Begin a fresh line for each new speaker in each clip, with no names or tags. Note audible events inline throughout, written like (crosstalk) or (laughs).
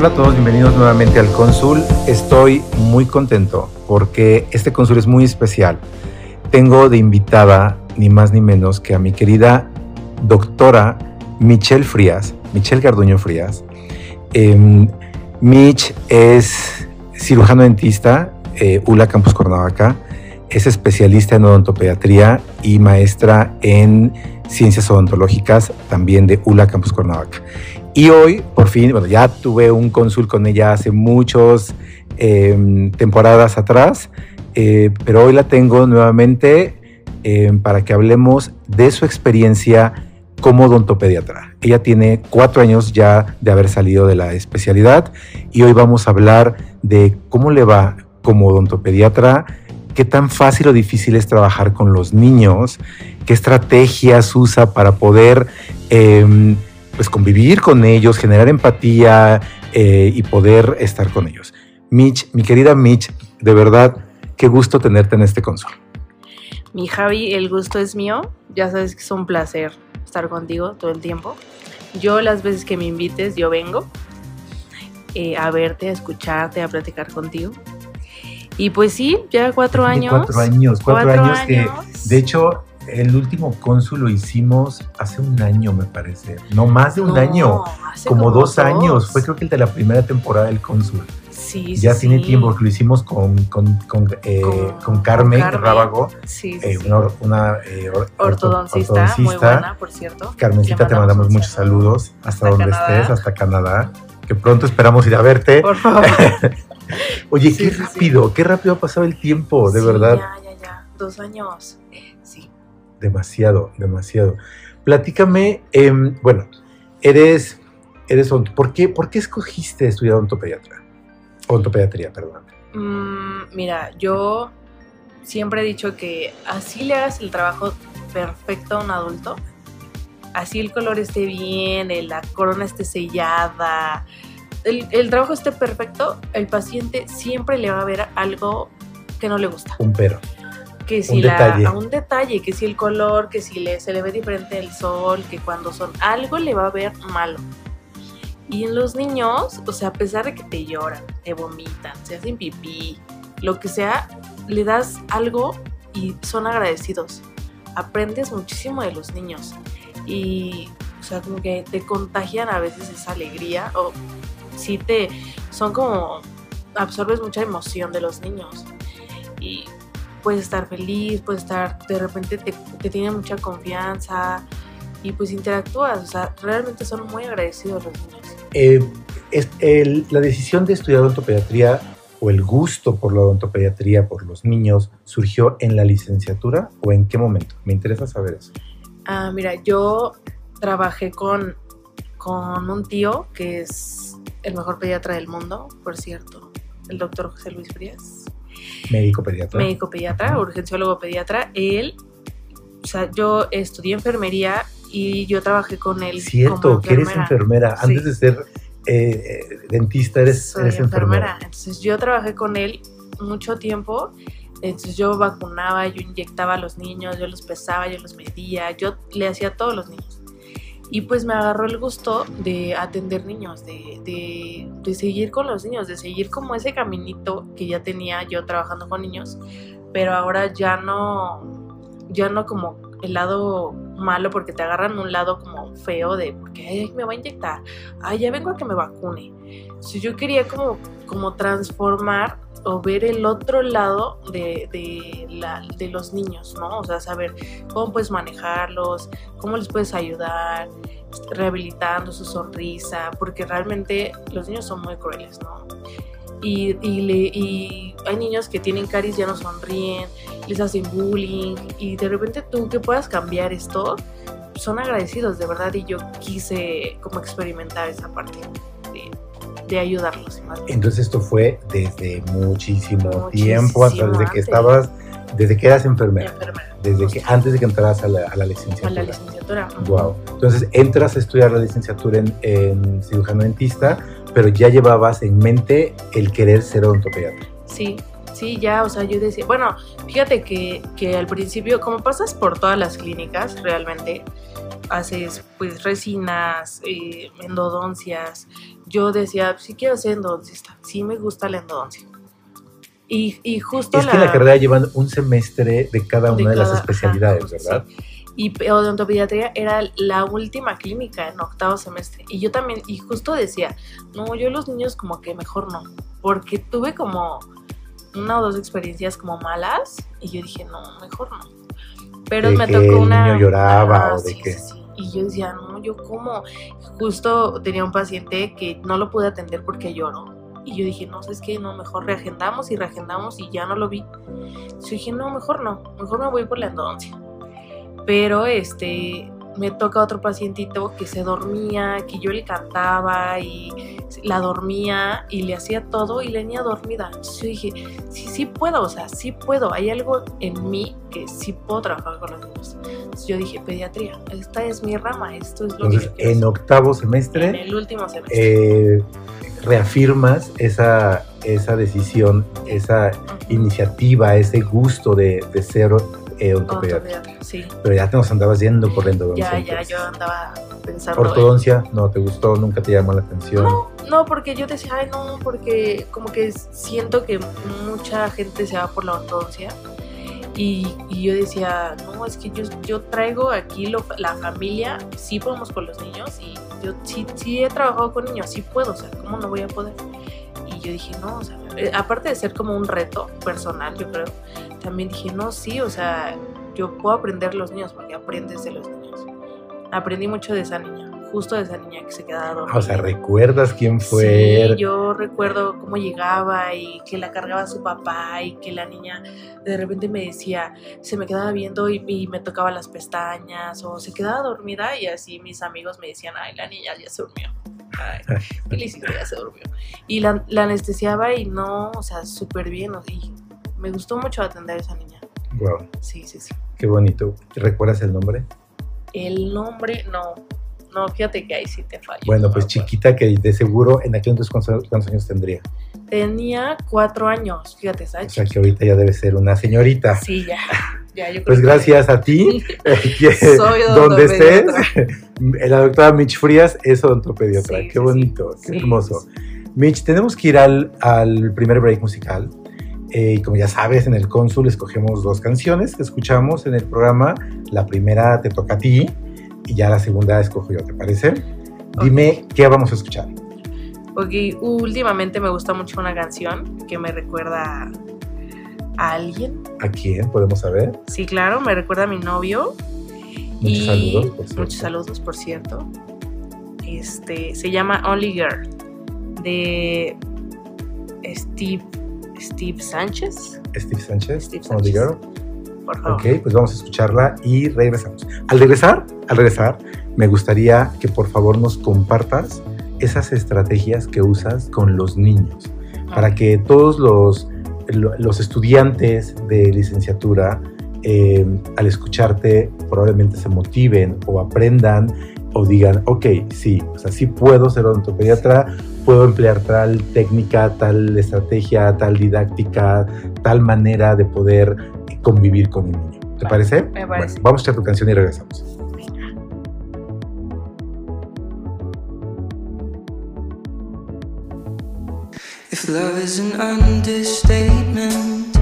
Hola a todos, bienvenidos nuevamente al Cónsul. Estoy muy contento porque este Cónsul es muy especial. Tengo de invitada ni más ni menos que a mi querida doctora Michelle Frías, Michelle Garduño Frías. Eh, Mich es cirujano dentista, eh, ULA Campus Cuernavaca, es especialista en odontopediatría y maestra en ciencias odontológicas también de ULA Campus Cuernavaca. Y hoy, por fin, bueno, ya tuve un cónsul con ella hace muchas eh, temporadas atrás, eh, pero hoy la tengo nuevamente eh, para que hablemos de su experiencia como odontopediatra. Ella tiene cuatro años ya de haber salido de la especialidad y hoy vamos a hablar de cómo le va como odontopediatra, qué tan fácil o difícil es trabajar con los niños, qué estrategias usa para poder eh, pues convivir con ellos, generar empatía eh, y poder estar con ellos. Mitch, mi querida Mitch, de verdad, qué gusto tenerte en este consol.
Mi Javi, el gusto es mío. Ya sabes que es un placer estar contigo todo el tiempo. Yo las veces que me invites, yo vengo eh, a verte, a escucharte, a platicar contigo. Y pues sí, ya cuatro años.
Cuatro años, cuatro,
cuatro
años, que
años.
de hecho el último cónsul lo hicimos hace un año, me parece. No más de un
No,
año, como, dos, años. Fue creo que el de la primera temporada del cónsul.
Sí,
ya
sí,
tiene tiempo, porque lo hicimos con, con, con, eh,
Con-
Carmen,
Carmen.
Rábago,
Sí,
eh, una, una, eh, or-
Ortodoncista,
ortodoncista.
muy buena, por cierto.
Carmencita, te mandamos muchos
saludo.
saludos hasta,
Hasta
donde
Canadá.
estés, hasta Canadá. Que pronto esperamos ir a verte.
Por favor. (laughs)
Oye, qué rápido, qué rápido ha pasado el tiempo, de verdad.
Ya, ya, ya. Dos años. Sí.
Demasiado, demasiado. Platícame, em, bueno, eres, eres ont- ¿por qué, ¿por qué escogiste estudiar ontopediatra? Ontopediatría, perdón.
Mm, mira, yo siempre he dicho que así le hagas el trabajo perfecto a un adulto, así el color esté bien, el- la corona esté sellada, el, el trabajo esté perfecto, el paciente siempre le va a ver algo que no le gusta.
Un pero.
Que si
Un
la,
detalle.
a un detalle, que si el color, que si le, se le ve diferente el sol, que cuando son algo le va a ver malo. Y en los niños, o sea, a pesar de que te lloran, te vomitan, se hacen pipí, lo que sea, le das algo y son agradecidos. Aprendes muchísimo de los niños. Y, o sea, como que te contagian a veces esa alegría o sí te, son como, absorbes mucha emoción de los niños. Y puedes estar feliz, puedes estar, de repente te, te tienen mucha confianza y pues interactúas, o sea, realmente son muy agradecidos los niños.
Eh, es- el- la decisión de estudiar odontopediatría o el gusto por la odontopediatría, por los niños, surgió en la licenciatura o en qué momento? Me interesa saber eso.
Ah, mira, yo trabajé con, con un tío que es el mejor pediatra del mundo, por cierto, el doctor José Luis Frías,
Médico pediatra.
médico pediatra, urgenciólogo pediatra. Él, o sea, yo estudié enfermería y yo trabajé con él.
Cierto, que eres enfermera.
Sí.
Antes de ser eh, eh, dentista, eres,
Soy
eres enfermera.
enfermera. Entonces yo trabajé con él mucho tiempo. Entonces yo vacunaba, yo inyectaba a los niños, yo los pesaba, yo los medía, yo le hacía a todos los niños. Y pues me agarró el gusto de atender niños, de, de, de seguir con los niños, de seguir como ese caminito que ya tenía yo trabajando con niños, pero ahora ya no, ya no como el lado malo porque te agarran un lado como feo de porque me va a inyectar, ay, ya vengo a que me vacune. Entonces yo quería como, como transformar o ver el otro lado de, de, la, de los niños, ¿no? O sea, saber cómo puedes manejarlos, cómo les puedes ayudar, rehabilitando su sonrisa, porque realmente los niños son muy crueles, ¿no? Y, y, le, y hay niños que tienen caries ya no sonríen, les hacen bullying, y de repente tú que puedas cambiar esto, son agradecidos de verdad y yo quise como experimentar esa parte de, de ayudarlos. más.
Entonces esto fue desde muchísimo,
Muchísimo
tiempo, hasta desde que
antes.
estabas, desde que eras enfermera,
Enfermera.
desde que antes de que entraras a la, a la
A la
licenciatura.
licenciatura.
Wow. Entonces entras a estudiar la licenciatura en, en cirujano dentista, pero ya llevabas en mente el querer ser odontopediatra.
Sí, sí, ya, o sea, yo decía, bueno, fíjate que, que al principio, como pasas por todas las clínicas, realmente, haces pues resinas, eh, endodoncias, yo decía, sí quiero ser endodoncista, sí me gusta la endodoncia. Y, y justo
Es que en la carrera llevan un semestre de cada una de, las especialidades,
ajá,
¿verdad?
sí. Y pe- odontopediatría era la última clínica en octavo semestre. Y yo también, y justo decía, no, yo los niños como que mejor no. Porque tuve como una o dos experiencias como malas. Y yo dije, no, mejor no. Pero
De
me
que
tocó
el
una.
niño lloraba o de
sí,
que-
sí, sí. Y yo decía, no, yo como. Justo tenía un paciente que no lo pude atender porque lloró. Y yo dije, no, ¿sabes qué? No, mejor reagendamos y reagendamos y ya no lo vi. Yo dije, no, mejor no, mejor me voy por la endodoncia. Pero este, me toca otro pacientito que se dormía, que yo le cantaba y la dormía y le hacía todo y la niña dormida. Entonces yo dije, sí, sí puedo, o sea, sí puedo. Hay algo en mí que sí puedo trabajar con los niños. Entonces yo dije, pediatría, esta es mi rama, esto es lo
Entonces,
que yo
en
hacer".
octavo
En
semestre
el último semestre.
eh, reafirmas esa, esa decisión, esa iniciativa, ese gusto de, de ser eh,
sí.
Pero ya te nos andabas yendo por la endodoncia.
Ya, ya, yo andaba pensando.
Ortodoncia, no te gustó, nunca te llamó la atención.
No, no, porque yo decía, ay, no, porque como que siento que mucha gente se va por la ortodoncia. Y, y yo decía, no, es que yo, yo traigo aquí lo- la familia, sí podemos con los niños y yo sí, sí he trabajado con niños, sí puedo, o sea, ¿cómo no voy a poder? Y yo dije, no, o sea, eh, aparte de ser como un reto personal, yo creo, también dije, no, sí, o sea, yo puedo aprender los niños porque aprendes de los niños. Aprendí mucho de esa niña, justo de esa niña que se quedaba dormida.
Ah, O sea, ¿recuerdas quién fue?
Sí, yo recuerdo cómo llegaba y que la cargaba su papá y que la niña de repente me decía, se me quedaba viendo y, y me tocaba las pestañas o se quedaba dormida y así mis amigos me decían, ay, la niña ya se durmió. Ay, felicito, ya se durmió. Y la, la anestesiaba y no, o sea, súper bien. o- Y me gustó mucho atender a esa niña.
Wow,
Sí, sí, sí.
qué bonito. ¿Recuerdas el nombre?
El nombre, no. No, fíjate que ahí sí te fallo.
Bueno,
no
pues chiquita que de seguro en aquel entonces ¿cuántos, años tendría?
Tenía cuatro años, fíjate,
O
¿sabes?
sea que ahorita ya debe ser una señorita.
Sí, ya. Ya yo creo
Pues
que-
gracias a ti, (laughs) eh, que (laughs)
Soy
donde estés, (laughs) la doctora Mitch Frías es odontopediatra.
Sí,
qué bonito,
sí.
qué hermoso. Mitch, tenemos que ir al, al primer break musical. Eh, y como ya sabes, en el Cónsul escogemos dos canciones que escuchamos en el programa. La primera te toca a ti y ya la segunda escojo yo, ¿te parece? Dime qué vamos a escuchar.
Ok, últimamente me gusta mucho una canción que me recuerda a alguien.
¿A quién podemos saber?
Sí, claro, me recuerda a mi novio.
Muchos
y
saludos, por cierto.
Muchos saludos, por cierto. Este, se llama Only Girl de Steve, Steve Sánchez.
Steve Sánchez,
Steve
Only
Sánchez.
Girl.
Por favor.
Ok, pues vamos a escucharla y regresamos. Al regresar, al regresar, me gustaría que por favor nos compartas esas estrategias que usas con los niños para que todos los, lo- los estudiantes de licenciatura eh, al escucharte probablemente se motiven o aprendan o digan, ok, sí, o sea, sí puedo ser odontopediatra, puedo emplear tal técnica, tal estrategia, tal didáctica, tal manera de poder convivir con un niño. ¿Te
Vale,
parece?
me parece.
Bueno, vamos a echar tu canción y regresamos.
If love is an understatement,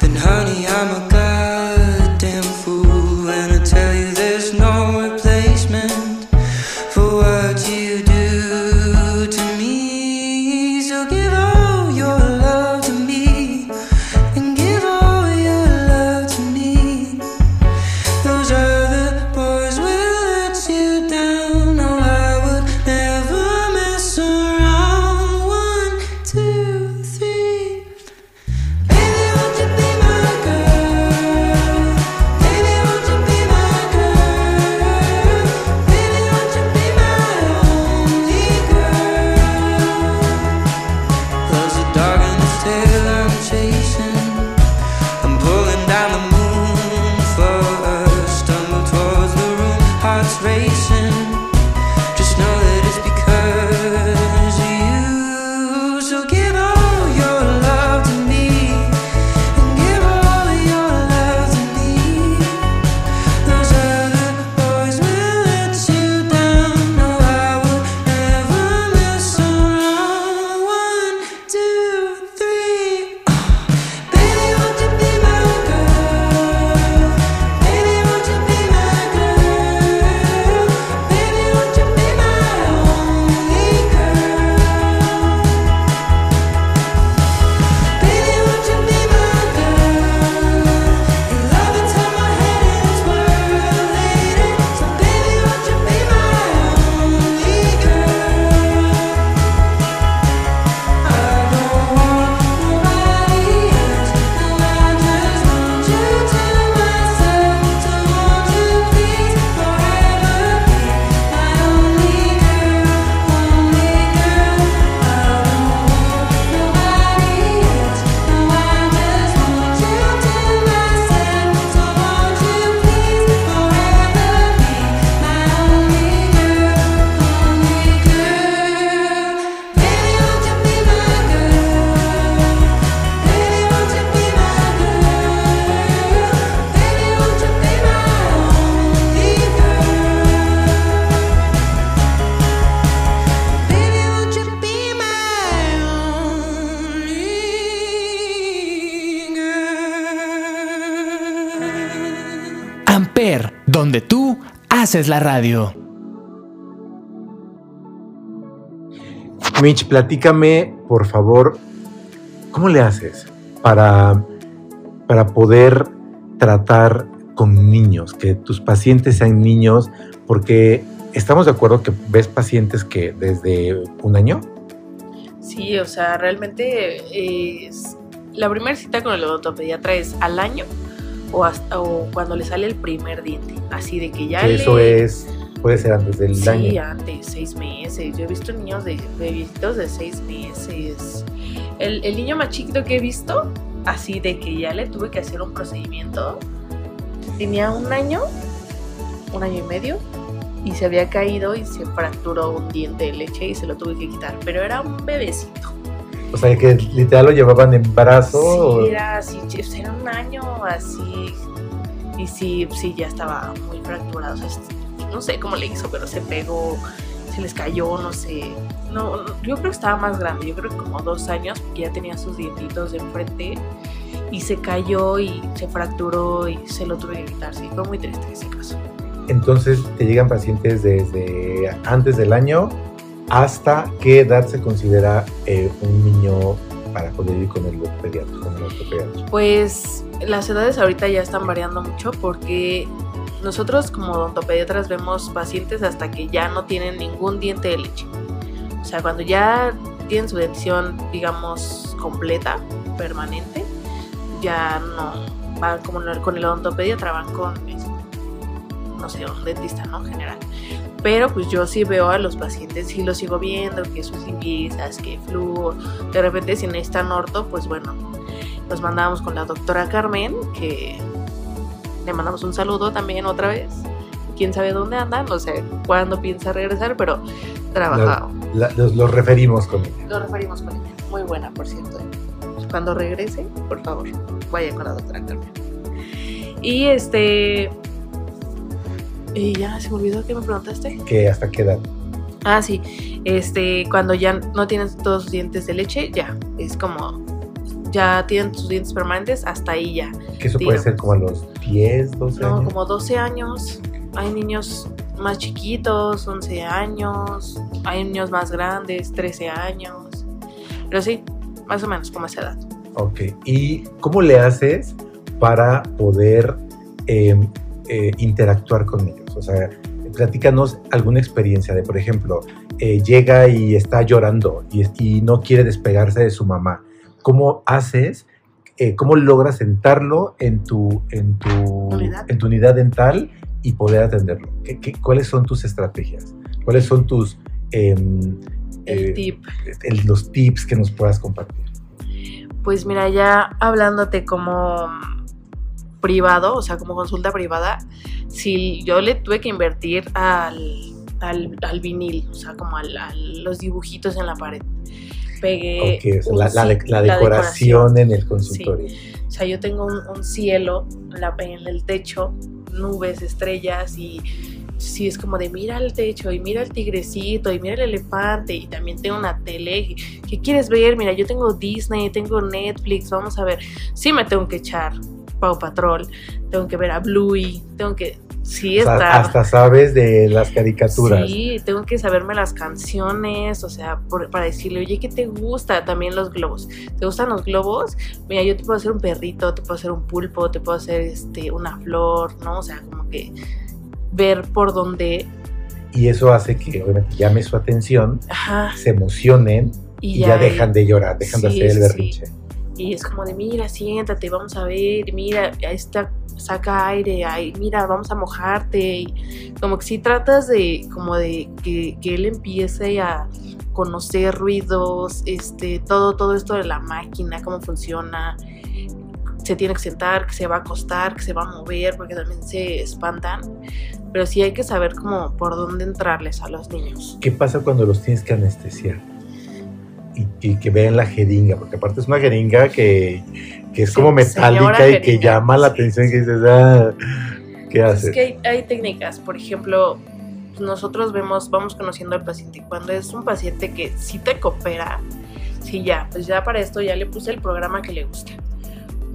then honey, I'm a
donde tú haces la radio.
Mitch, platícame, por favor, ¿cómo le haces para, para poder tratar con niños, que tus pacientes sean niños? Porque estamos de acuerdo que ves pacientes que desde un año.
Sí, o sea, realmente es, la primera cita con el odontopediatra es al año o, hasta, o cuando le sale el primer diente. Así de que ya
Que
le...
eso es, puede ser antes del
Sí,
año.
antes, seis meses. Yo he visto niños de, viejitos de seis meses. El, el niño más chiquito que he visto, así de que ya le tuve que hacer un procedimiento, tenía un año, un año y medio, y se había caído y se fracturó un diente de leche y se lo tuve que quitar. Pero era un bebecito.
O sea, que literal lo llevaban en brazo.
Sí, era así, ch- era un año así. Y sí, sí, ya estaba muy fracturado. o sea, no sé cómo le hizo, pero se pegó, se les cayó, no sé. No, yo creo que estaba más grande, yo creo que como dos años, porque ya tenía sus dientitos de enfrente. Y se cayó y se fracturó y se lo tuve que quitar. Sí, fue muy triste ese caso.
Entonces te llegan pacientes desde antes del año hasta qué edad se considera eh, un niño para poder ir con el pediatra, con el.
Pues las edades ahorita ya están variando mucho porque nosotros como odontopediatras vemos pacientes hasta que ya no tienen ningún diente de leche. O sea, cuando ya tienen su dentición, digamos, completa, permanente, ya no van como con el odontopediatra, van con, este, no sé, un dentista, ¿no? General. Pero pues yo sí veo a los pacientes, sí los sigo viendo, que sus limpiezas, que flujo. De repente si necesitan orto, pues bueno, los mandamos con la doctora Carmen, que le mandamos un saludo también otra vez. Quién sabe dónde anda, no sé cuándo piensa regresar, pero trabaja.
La- los, los referimos con ella.
Lo referimos con ella. Muy buena, por cierto. Cuando regrese, por favor, vaya con la doctora Carmen. Y este. Y ya se me olvidó que me preguntaste.
Que hasta qué edad.
Ah, sí. Este, cuando ya no tienes todos sus dientes de leche, ya. Es como. Ya tienen sus dientes permanentes, hasta ahí ya.
Que eso puede ser como a los 10, 12
No,
años.
como 12 años. Hay niños más chiquitos, 11 años. Hay niños más grandes, 13 años. Pero sí, más o menos como esa edad.
Ok. ¿Y cómo le haces para poder eh, eh, interactuar con ellos? O sea, platícanos alguna experiencia de, por ejemplo, eh, llega y está llorando y, y no quiere despegarse de su mamá. ¿Cómo haces? eh, ¿Cómo logras sentarlo en tu, en, tu,
Unidad.
en tu unidad dental y poder atenderlo? ¿Qué, qué- cuáles son tus estrategias? ¿Cuáles son tus em,
El
eh,
tip.
el- los tips que nos puedas compartir?
Pues mira, ya hablándote como privado, o sea, como consulta privada, si yo le tuve que invertir al, al, al vinil, o sea, como al- a los dibujitos en la pared. Pegué
Ok, o sea,
un
la, la de-
ci-
la decoración en el consultorio.
O sea, yo tengo un, un cielo en el techo, nubes, estrellas y sí es como de mira el techo y mira el tigrecito y mira el elefante y también tengo una tele. ¿Qué quieres ver? Mira, yo tengo Disney, tengo Netflix, vamos a ver. Sí me tengo que echar Pau Patrol, tengo que ver a Bluey, tengo que... Sí,
O sea,
está...
hasta sabes de las caricaturas.
Sí, tengo que saberme las canciones, o sea, por- para decirle, oye, ¿qué te gusta? También los globos. ¿Te gustan los globos? Mira, yo te puedo hacer un perrito, te puedo hacer un pulpo, te puedo hacer este, una flor, ¿no? O sea, como que ver por dónde.
Y eso hace que obviamente llame su atención,
Ajá.
se emocionen y, ya, dejan de llorar, dejan de
Sí,
hacer el
sí,
berrinche.
Y es como de, mira, siéntate, vamos a ver, mira, está, saca aire, ahí, mira, vamos a mojarte. Y como que si tratas de, como de que, que él empiece a conocer ruidos, este, todo, todo esto de la máquina, cómo funciona. Se tiene que sentar, que se va a acostar, que se va a mover, porque también se espantan. Pero sí hay que saber como por dónde entrarles a los niños.
¿Qué pasa cuando los tienes que anestesiar? Y, y que vean la jeringa, porque aparte es una jeringa que, que es
Sí,
como metálica y que llama la atención que dices, ah, ¿qué haces?
Es que hay, hay técnicas, por ejemplo, pues, nosotros vemos, vamos conociendo al paciente. Cuando es un paciente que sí te coopera, sí ya, pues ya para esto ya le puse el programa que le gusta.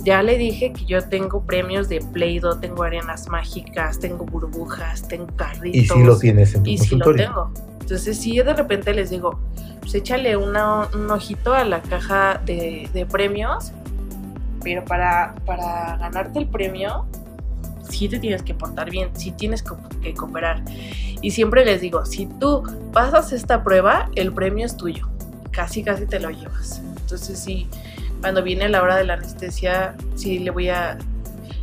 ya le dije que yo tengo premios de Play-Doh, tengo arenas mágicas, tengo burbujas, tengo carritos.
Y si lo tienes en tu
Y sí lo tengo. Entonces, si yo de repente les digo, pues échale una- un ojito a la caja de, premios, pero para, para ganarte el premio, sí te tienes que portar bien, sí tienes que cooperar. Y siempre les digo, si tú pasas esta prueba, el premio es tuyo. Casi, casi te lo llevas. Entonces, sí, cuando viene la hora de la anestesia, sí le voy a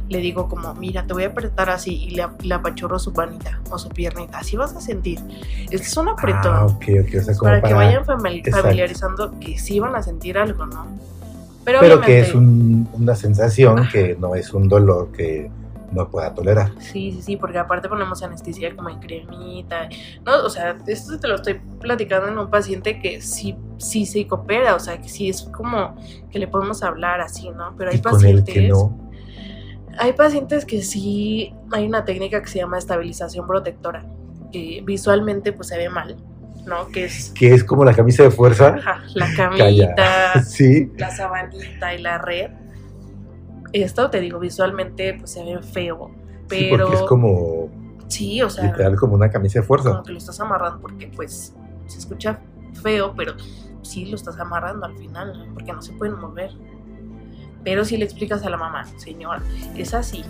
le digo como, mira, te voy a apretar así y le, le apachurro su panita o su piernita, así vas a sentir. Es un apretón.
Ah, ok, ok. O sea, como
para,
para,
que vayan
Exacto.
familiarizando que sí van a sentir algo, ¿no? Pero,
que es un- una sensación que no es un dolor que no pueda tolerar.
Sí, sí, sí, porque aparte ponemos anestesia como en cremita. No, o sea, esto te lo estoy platicando en un paciente que sí, sí se coopera, o sea, que sí es como que le podemos hablar así, ¿no? Pero hay
Y con el
pacientes.
que no.
Hay pacientes que sí hay una técnica que se llama estabilización protectora, que visualmente pues se ve mal, ¿no? Que es
Que es como la camisa de fuerza.
ajá, la (laughs) camita, (laughs)
Sí.
la sabanita y la red. Esto te digo, visualmente pues se ve feo,
Sí,
pero
porque es como
sí, o sea,
literal como una camisa de fuerza.
como que lo estás amarrando porque pues se escucha feo, pero sí lo estás amarrando al final, ¿no? porque no se pueden mover. Pero si le explicas a la mamá, señor, es así.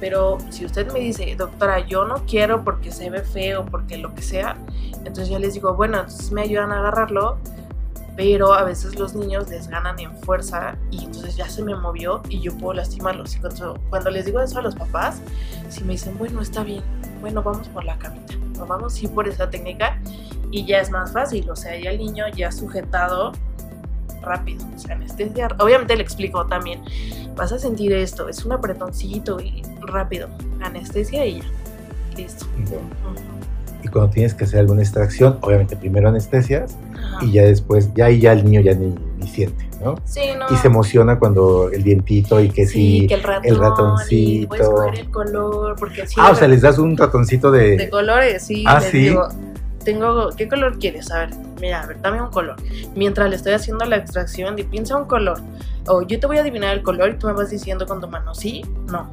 Pero si usted me dice, doctora, yo no quiero porque se ve feo, porque lo que sea, entonces yo les digo, bueno, entonces me ayudan a agarrarlo, pero a veces los niños les ganan en fuerza y entonces ya se me movió y yo puedo lastimarlos. Y cuando, les digo eso a los papás, si me dicen, bueno, está bien, bueno, vamos por la camita, vamos sí por esa técnica y ya es más fácil, o sea, ya el niño ya sujetado rápido, o sea, anestesia, obviamente le explico también, vas a sentir esto, es un apretoncito y rápido, anestesia y ya, listo.
Bueno. Y cuando tienes que hacer alguna extracción, obviamente primero anestesias
Ajá.
y ya después, ya ahí ya el niño ya ni, ni siente, ¿no?
Sí, no.
Y se emociona cuando el dientito y que sí.
Sí, que el ratón,
el
y
ratoncito.
a escoger el color, porque sí,
ah, o sea, les das un ratoncito de.
de colores, sí.
Ah, ¿sí?
digo, tengo, ¿qué color quieres? A ver, mira, a ver, dame un color. Mientras le estoy haciendo la extracción, piensa un color. O yo te voy a adivinar el color y tú me vas diciendo con tu mano, sí, no.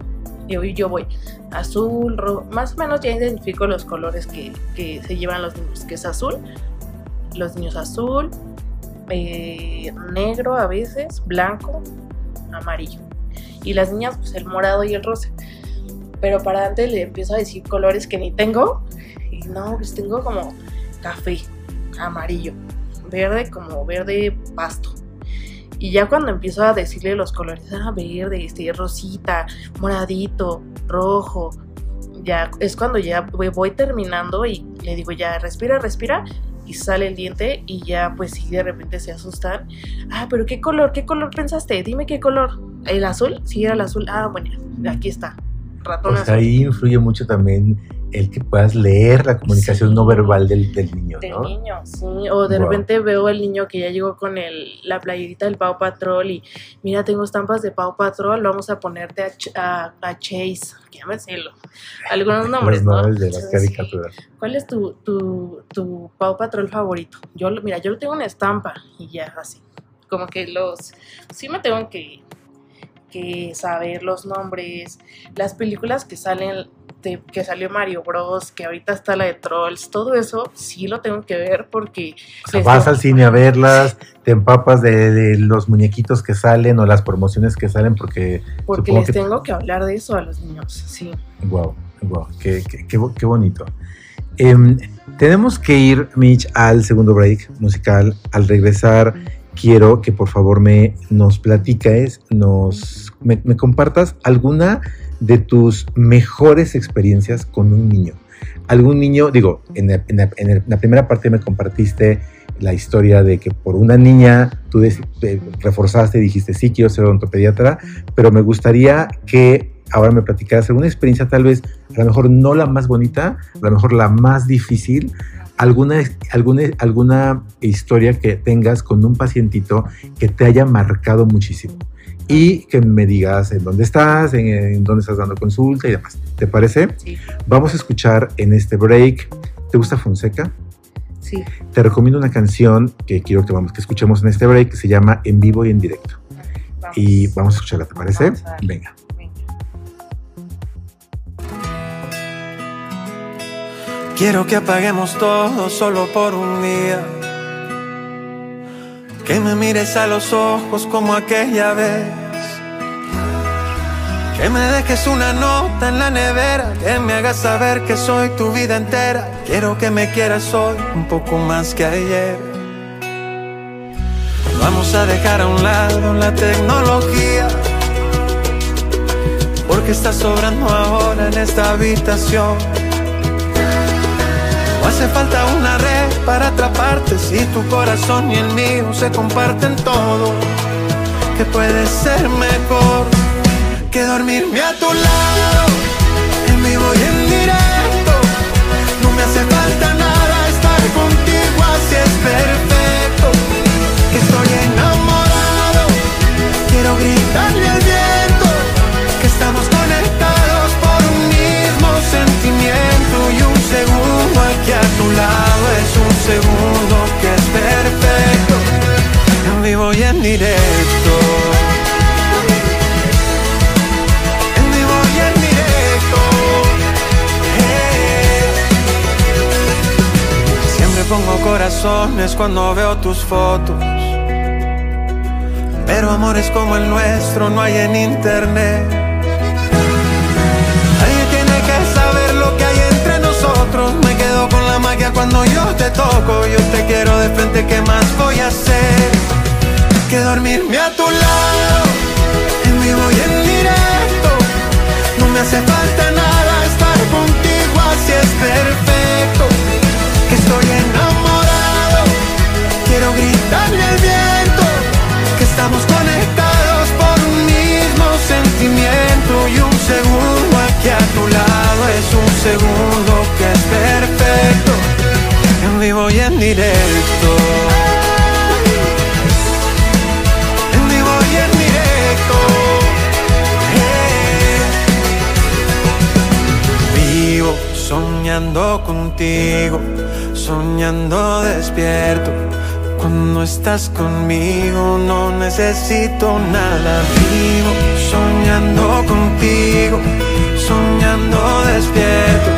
Y hoy yo voy azul, rojo, más o menos ya identifico los colores que, que se llevan los niños, que es azul, los niños azul, eh, negro a veces, blanco, amarillo. Y las niñas, pues el morado y el rosa. Pero para antes le empiezo a decir colores que ni tengo. Y no, pues tengo como café, amarillo, verde como verde pasto. Y ya cuando empiezo a decirle los colores, ah, verde, este, rosita, moradito, rojo, ya es cuando ya voy, terminando y le digo, ya, respira, respira, y sale el diente y ya pues sí, de repente se asustan. Ah, pero ¿qué color? ¿Qué color pensaste? Dime qué color. ¿El azul? Sí, era el azul. Ah, bueno, aquí está.
Sea,
azul.
ahí influye mucho también el que puedas leer la comunicación
Sí.
no verbal del, del niño,
Del
¿no?
niño, sí. O de
Wow.
repente veo al niño que ya llegó con el, la playerita del Pau Patrol y mira, tengo estampas de Pau Patrol, vamos a ponerte a, a, a Chase, que ya me sé lo- algunos nombres, ¿no?
nombres de las
Entonces, sí.
caricaturas.
¿Cuál es tu, tu, tu Pau Patrol favorito? Yo, mira, yo lo tengo en estampa y ya así. Como que los... Sí me tengo que, que saber los nombres, las películas que salen, de, que salió Mario Bros, que ahorita está la de Trolls, todo eso sí lo tengo que ver porque...
O sea, vas al cine a verlas, te empapas de, de los muñequitos que salen o las promociones que salen porque,
Porque les
que-
tengo que hablar de eso a los niños, sí.
wow, wow, qué, qué, qué bonito. Em, tenemos que ir, Mitch, al segundo break musical. Al regresar, quiero que por favor me nos platiques, nos, me, compartas alguna de tus mejores experiencias con un niño. Algún niño, digo, en, la- primera parte me compartiste la historia de que por una niña tú reforzaste y dijiste, sí, quiero ser odontopediatra, pero me gustaría que ahora me platicaras alguna experiencia tal vez, a lo mejor no la más bonita, a lo mejor la más difícil, alguna, alguna, alguna historia que tengas con un pacientito que te haya marcado muchísimo y que me digas en dónde estás, en, en dónde estás dando consulta y demás. ¿Te parece?
Sí,
Vamos a escuchar en este break. ¿Te gusta Fonseca?
sí.
Te recomiendo una canción que quiero que, vamos, que escuchemos en este break que se llama En vivo y en directo.
Vamos.
y vamos a escucharla, ¿te parece? Venga.
Quiero que apaguemos todo solo por un día. Que me mires a los ojos como aquella vez. Que me dejes una nota en la nevera. Que me hagas saber que soy tu vida entera. Quiero que me quieras hoy un poco más que ayer. Vamos a dejar a un lado la tecnología. Porque está sobrando ahora en esta habitación. Hace falta una red para atraparte si tu corazón y el mío se comparten todo. Que puede ser mejor que dormirme a tu lado, en vivo y en directo. No me hace falta nada estar contigo, así es perfecto. Que estoy directo. En vivo y en directo. Eh. Siempre pongo corazones cuando veo tus fotos. Pero amores como el nuestro no hay en internet. Nadie tiene que saber lo que hay entre nosotros. Me quedo con la magia cuando yo te toco. Yo te quiero de frente, ¿qué más voy a hacer? Que dormirme a tu lado, en vivo y en directo. No me hace falta nada estar contigo, así es perfecto. Que estoy enamorado, quiero gritarle al viento que estamos conectados por un mismo sentimiento y un segundo aquí a tu lado es un segundo que es perfecto, en vivo y en directo. Soñando contigo, soñando despierto. Cuando estás conmigo no necesito nada. Vivo soñando contigo, soñando despierto.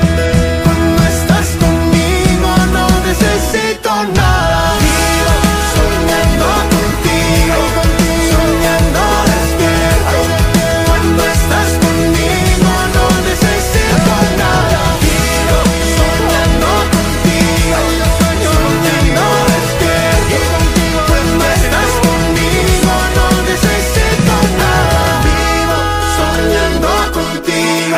Cuando estás conmigo no necesito nada. Contigo,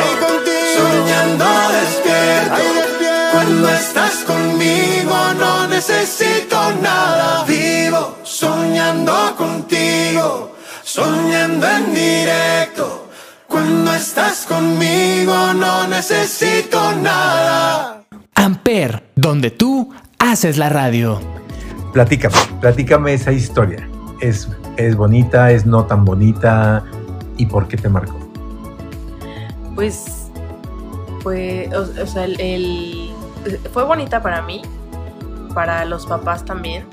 soñando despierto. Cuando estás conmigo no necesito nada. Vivo soñando contigo, soñando en directo. Cuando estás conmigo no necesito nada.
Amper, donde tú haces la radio.
Platícame, platícame esa historia. ¿Es, ¿Es bonita, es no tan bonita? ¿Y por qué te marcó?
Pues, fue, o, sea, el, fue bonita para mí, para los papás también,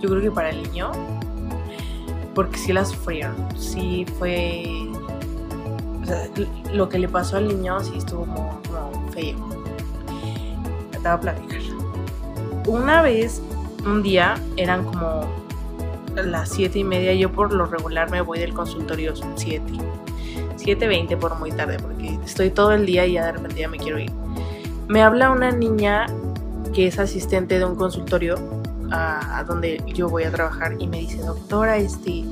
yo creo que para el niño, porque sí la sufrieron, sí fue, o sea, lo que le pasó al niño sí estuvo como, feo. Te voy a platicar. Una vez, un día, eran como las siete y media, yo por lo regular me voy del consultorio 7. 7.20 por muy tarde, porque estoy todo el día y ya de repente ya me quiero ir. Me habla una niña que es asistente de un consultorio a, donde yo voy a trabajar y me dice, doctora, este,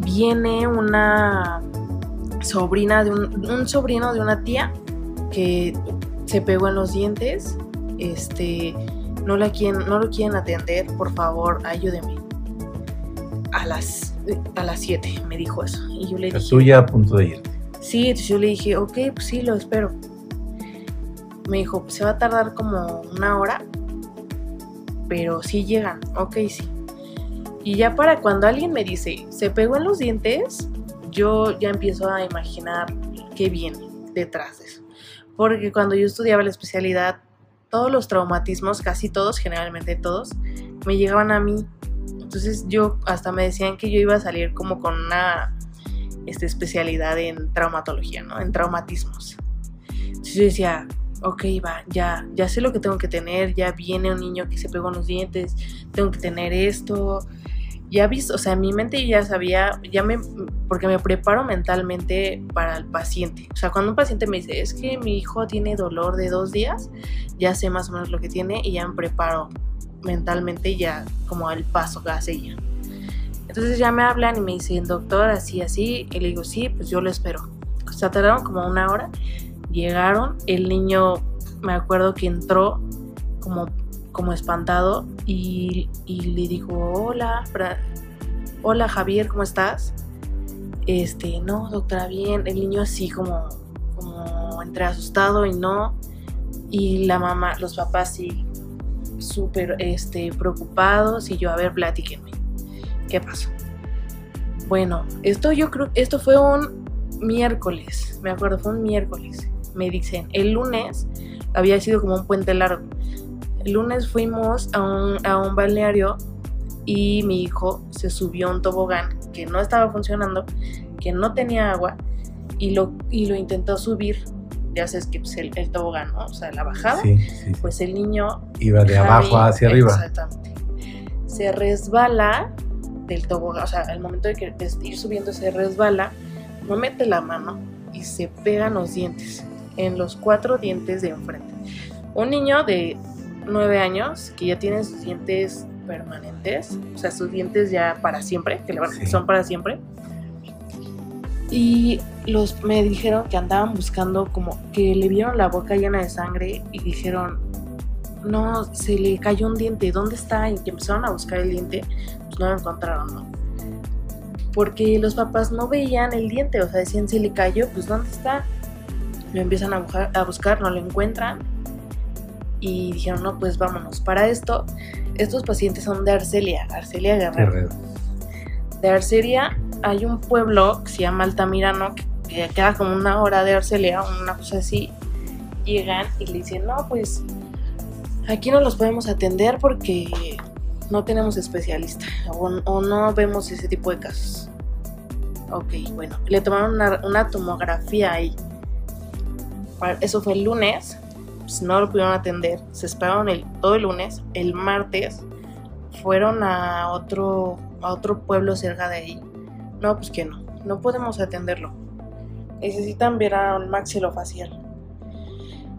viene una sobrina de un, un sobrino de una tía que se pegó en los dientes, este, no, la quieren, no lo quieren atender, por favor, ayúdeme. A las, a las 7 me dijo eso. Y yo le dije,
tuya a punto de ir.
Sí, entonces yo le dije, ok, pues sí, lo espero. Me dijo, se va a tardar como una hora, pero sí llegan, ok, sí. Y ya para cuando alguien me dice, se pegó en los dientes, yo ya empiezo a imaginar qué viene detrás de eso. Porque cuando yo estudiaba la especialidad, todos los traumatismos, casi todos, generalmente todos, me llegaban a mí. Entonces yo hasta me decían que yo iba a salir como con una este, especialidad en traumatología, ¿no? En traumatismos. Entonces yo decía, ok, va, ya, ya sé lo que tengo que tener, ya viene un niño que se pegó en los dientes, tengo que tener esto. Ya visto, o sea, en mi mente ya sabía, ya me, porque me preparo mentalmente para el paciente. O sea, cuando un paciente me dice, es que mi hijo tiene dolor de dos días, ya sé más o menos lo que tiene y ya me preparo mentalmente ya como el paso que hace ella. Entonces ya me hablan y me dicen, doctor, así, así. Y le digo, sí, pues yo lo espero. O tardaron como una hora. Llegaron, el niño, me acuerdo que entró como, como espantado y, y le dijo, hola, hola Javier, ¿cómo estás? Este, no, doctora, bien. El niño así como, como entre asustado y no. Y la mamá, los papás sí, súper este, preocupados. Y yo, a ver, platíquenme. ¿Qué pasó? Bueno, esto yo creo, esto fue un miércoles, me acuerdo, fue un miércoles. Me dicen, el lunes había sido como un puente largo. El lunes fuimos a un, a un balneario y mi hijo se subió a un tobogán que no estaba funcionando, que no tenía agua y lo, y lo intentó subir. Ya sabes que pues, el, el tobogán, ¿no? O sea, la bajada.
Sí, sí, sí.
Pues el niño
Iba de
Javi,
abajo hacia arriba.
Exactamente. Se resbala del tobogán, o sea, al momento de, que, de ir subiendo se resbala, no mete la mano y se pegan los dientes, en los cuatro dientes de enfrente. Un niño de nueve años que ya tiene sus dientes permanentes, o sea, sus dientes ya para siempre, que le van-
Sí.
son para siempre. Y los me dijeron que andaban buscando como que le vieron la boca llena de sangre y dijeron, no, se le cayó un diente, ¿dónde está? Y que empezaron a buscar el diente, pues no lo encontraron, ¿no? Porque los papás no veían el diente, o sea, decían, si le cayó, pues ¿dónde está? Lo empiezan a buscar, a buscar, no lo encuentran. Y dijeron, no, pues vámonos. Para esto, estos pacientes son de Arcelia, Arcelia Guerrero.
Guerrero.
De Arcelia hay un pueblo que se llama Altamirano, que, que queda como una hora de Arcelia, una cosa así. Llegan y le dicen, no, pues aquí no los podemos atender porque no tenemos especialista o, o no vemos ese tipo de casos. Ok, bueno, le tomaron una, una tomografía ahí. Eso fue el lunes, pues no lo pudieron atender, se esperaron el, todo el lunes, el martes fueron a otro, a otro pueblo cerca de ahí. No, pues que no, no podemos atenderlo. Necesitan ver a un maxilofacial.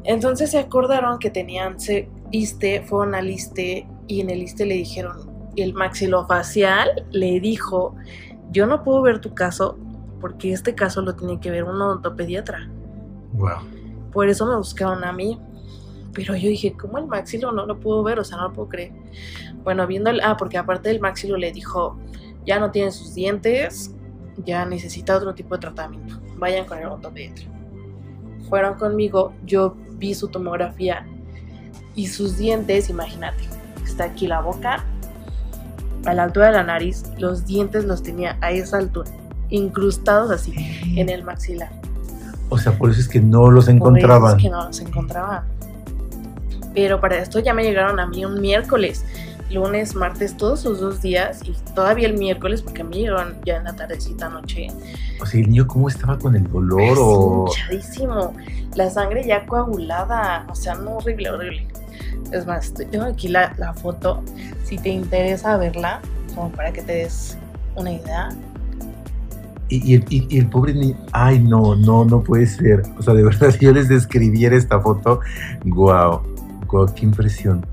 Entonces se acordaron que tenían se- ISTE, fueron al ISTE y en el ISTE le dijeron, el maxilofacial le dijo, yo no puedo ver tu caso porque este caso lo tiene que ver un odontopediatra.
Wow.
Por eso me buscaron a mí. Pero yo dije, ¿cómo el maxilo no lo puedo ver? O sea, no lo puedo creer. Bueno, viendo el... Ah, porque aparte del maxilo le dijo, ya no tiene sus dientes, ya necesita otro tipo de tratamiento. Vayan con el ortopediatra. Fueron conmigo, yo vi su tomografía y sus dientes, imagínate, está aquí la boca, a la altura de la nariz, los dientes los tenía a esa altura, incrustados así en el maxilar.
O sea, por eso es que no los
Por eso es que no los encontraban. Pero para esto ya me llegaron a mí un miércoles, lunes, martes, todos esos dos días y todavía el miércoles porque me llegaron ya en la tardecita noche.
O sea, el niño cómo estaba con el dolor o...
hinchadísimo, la sangre ya coagulada, o sea, no horrible, horrible. Es más, tengo aquí la, la foto, si te interesa verla, como para que te des una idea.
Y, y el, y- y el pobre niño, ay no, no, no puede ser. O sea, de (laughs) verdad, si yo les describiera esta foto, guau, guau, qué impresión.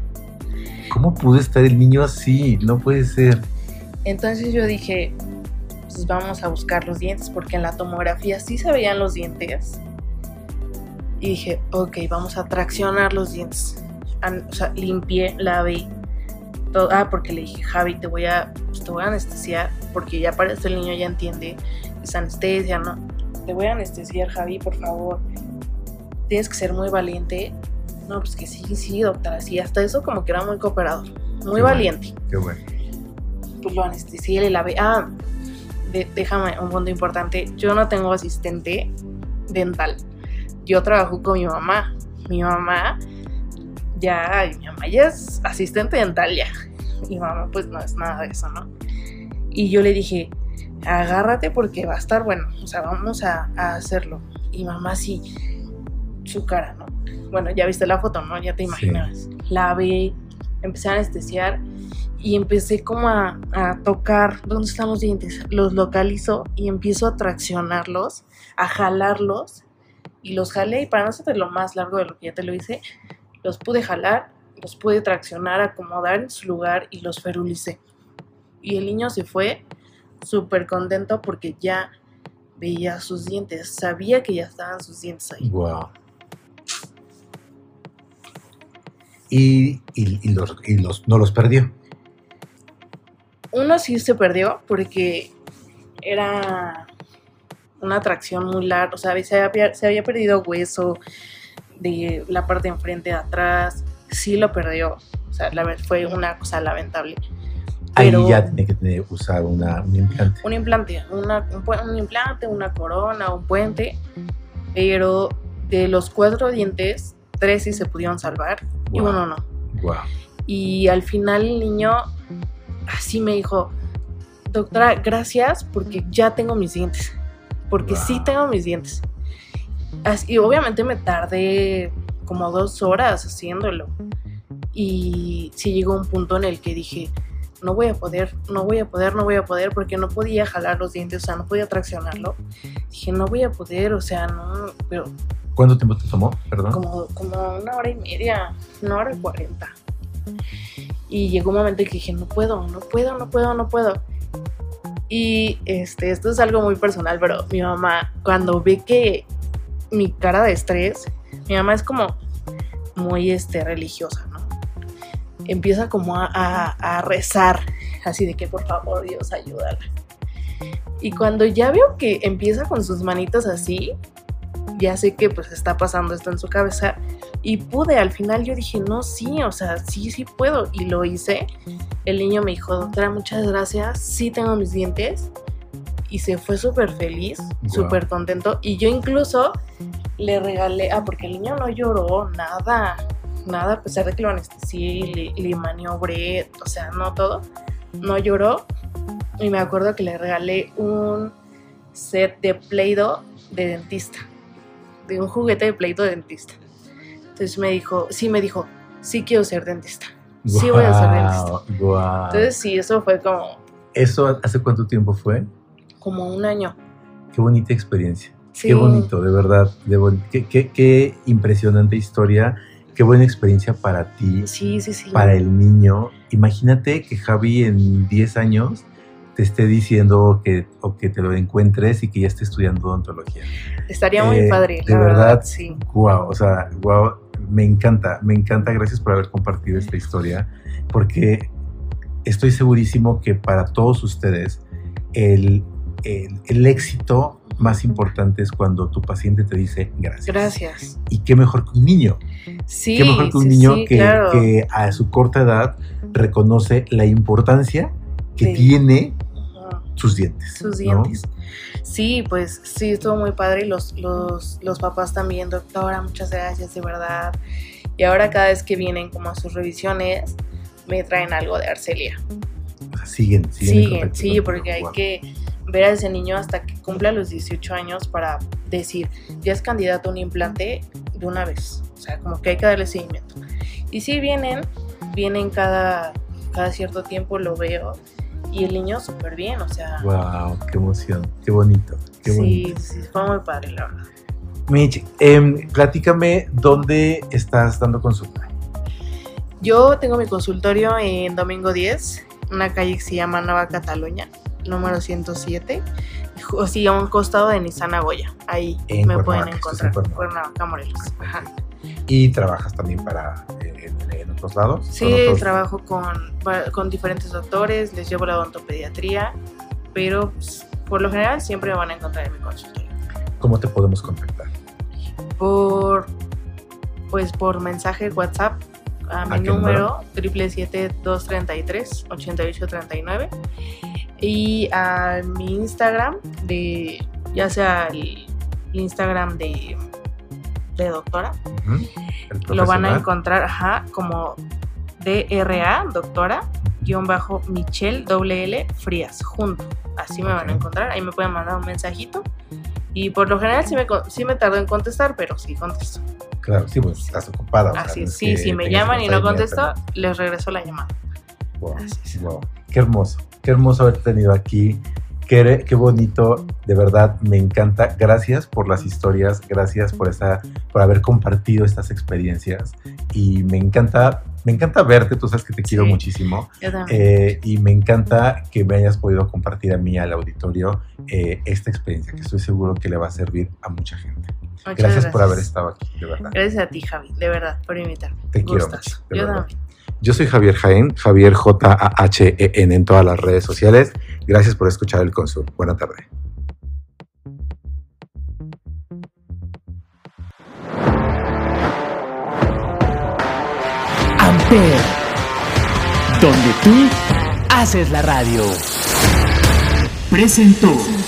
¿Cómo pudo estar el niño así? No puede ser.
Entonces yo dije, pues vamos a buscar los dientes, porque en la tomografía sí se veían los dientes. Y dije, ok, vamos a traccionar los dientes. O sea, limpié, lavé. Todo. Ah, porque le dije, Javi, te voy a, pues, te voy a anestesiar, porque ya para esto el niño ya entiende, es anestesia, ¿no? Te voy a anestesiar, Javi, por favor. Tienes que ser muy valiente. No, pues que sí, sí, doctora, sí, hasta eso como que era muy cooperador, muy
Qué bueno.
valiente
Qué bueno.
pues lo anestesié, le lavé. Ah, de- déjame un punto importante. Yo no tengo asistente dental. Yo trabajo con mi mamá. Mi mamá ya, mi mamá ya es asistente dental ya. Y mamá, pues no es nada de eso, ¿no? Y yo le dije, agárrate porque va a estar bueno, o sea, vamos a, a hacerlo. Y mamá sí, su cara. Bueno, ya viste la foto, ¿no? Ya te imaginas. La vi, empecé a anestesiar y empecé como a, a tocar dónde están los dientes. Los localizo y empiezo a traccionarlos, a jalarlos y los jalé y para no hacerte lo más largo de lo que ya te lo hice, los pude jalar, los pude traccionar, acomodar en su lugar y los ferulicé. Y el niño se fue súper contento porque ya veía sus dientes, sabía que ya estaban sus dientes ahí.
Wow. Y, y- y los, y los, no los perdió.
Uno sí se perdió porque era una atracción muy larga, o sea, se había, se había perdido hueso de la parte de enfrente de atrás, sí lo perdió, o sea, la, fue una cosa lamentable. Pero-
Ahí ya tenía que tener, usar una, un implante.
un implante, una- un implante, una corona, un puente, pero de los cuatro dientes, tres sí se pudieron salvar y
Wow.
uno no.
Wow.
Y al final el niño así me dijo, doctora, gracias porque ya tengo mis dientes, porque sí tengo mis dientes. Así- y obviamente me tardé como dos horas haciéndolo. Y sí llegó un punto en el que dije, no voy a poder, no voy a poder, no voy a poder, porque no podía jalar los dientes, o sea, no podía traccionarlo. Dije, no voy a poder, o sea, no, pero
¿Cuánto tiempo te tomó? Perdón.
como, como una hora y media, una hora y cuarenta. Y llegó un momento en que dije, no puedo, no puedo, no puedo, no puedo. Y este, esto es algo muy personal, pero mi mamá, cuando ve que mi cara de estrés, mi mamá es como muy este, religiosa, ¿no? Empieza como a, a- rezar, así de que por favor Dios ayúdala. Y cuando ya veo que empieza con sus manitas así, ya sé que pues está pasando esto en su cabeza y pude, al final yo dije, no, sí, o sea, sí, sí puedo y lo hice. El niño me dijo, doctora, muchas gracias, sí tengo mis dientes y se fue súper feliz,
Guau.
súper contento y yo incluso le regalé, ah, porque el niño no lloró, nada, nada, a pesar de que lo anestesié, le, le maniobré, o sea, no todo, no lloró y me acuerdo que le regalé un set de Play-Doh de dentista, de un juguete de Play-Doh de dentista. Entonces me dijo, sí me dijo, sí quiero ser dentista. Sí voy a ser dentista.
Guau.
Entonces sí, eso fue como,
¿Eso hace cuánto tiempo fue?
como un año.
Qué bonita experiencia.
Sí.
Qué bonito, de verdad. de bon- qué, qué- qué impresionante historia. Qué buena experiencia para ti,
Sí, sí, sí.
para el niño. Imagínate que Javi en 10 años te esté diciendo que, o que te lo encuentres y que ya esté estudiando odontología.
Estaría muy
Eh,
padre,
de
la
verdad,
verdad, sí.
Wow, o sea, wow, me encanta, me encanta. Gracias por haber compartido esta historia, porque estoy segurísimo que para todos ustedes el, el- el éxito más importante es cuando tu paciente te dice gracias.
Gracias.
Y qué mejor que un niño,
Sí,
qué mejor que un
sí,
niño
sí,
que,
claro.
que a su corta edad reconoce la importancia que
Sí.
tiene. Sus dientes.
sus
¿no?
dientes. Sí, pues sí, estuvo muy padre y los, los, los papás también, doctora, muchas gracias, de verdad. Y ahora cada vez que vienen como a sus revisiones, me traen algo de Arcelia.
O sea, siguen, siguen. en
Siguen, sí, porque hay que ver a ese niño hasta que cumpla los 18 años para decir, ya es candidato a un implante de una vez. O sea, como que hay que darle seguimiento. Y sí vienen, vienen cada, cada cierto tiempo, lo veo. Y el niño súper bien, o sea...
Wow, qué emoción, qué bonito, qué
sí,
bonito.
sí, fue muy padre, la verdad.
Mitch, em, platícame dónde estás dando consulta.
Yo tengo mi consultorio en Domingo 10, una calle que se llama Nueva Cataluña, número 107, o sí, a un costado de Nissan Nagoya. Ahí
En
me
Cuernavaca,
pueden
en
encontrar.
Cuernavaca.
Cuernavaca, Morelos. Ajá.
¿Y trabajas también para eh, en, en otros lados?
Sí,
¿Con otros-
trabajo con, con diferentes doctores, les llevo la odontopediatría, pero pues, por lo general siempre me van a encontrar en mi consultorio.
¿Cómo te podemos contactar?
Por, pues por mensaje WhatsApp a mi
¿A
número 777-233-8839 y a mi Instagram de ya sea el Instagram de, de doctora lo van a encontrar ajá, como DRA doctora guion bajo Michelle doble L Frías, junto. Así me van a encontrar, ahí me pueden mandar un mensajito. Y por lo general sí me, sí me tardo en contestar, pero sí contesto.
Claro, sí, pues estás ocupada. o sea,
Así,
no
sí, si me llaman y no contesto, les regreso la llamada.
Wow,
Así es.
wow. Qué hermoso, qué hermoso haberte tenido aquí. Qué, qué bonito, de verdad, me encanta. Gracias por las historias, gracias por esta, por haber compartido estas experiencias. Y me encanta, me encanta verte, tú sabes que te quiero
Sí.
muchísimo.
Yo también.
Eh, y me encanta que me hayas podido compartir a mí, al auditorio, eh, esta experiencia que estoy seguro que le va a servir a mucha gente.
Muchas
Gracias, por haber estado aquí, de verdad.
Gracias a ti, Javi, de verdad, por invitarme.
Te quiero
Gustazo.
mucho, de
Yo
verdad.
también.
Yo soy Javier Jaén, Javier J-A-H-E-N en todas las redes sociales. Gracias por escuchar el Consul. Buena tarde.
Amper, donde tú haces la radio. Presentó.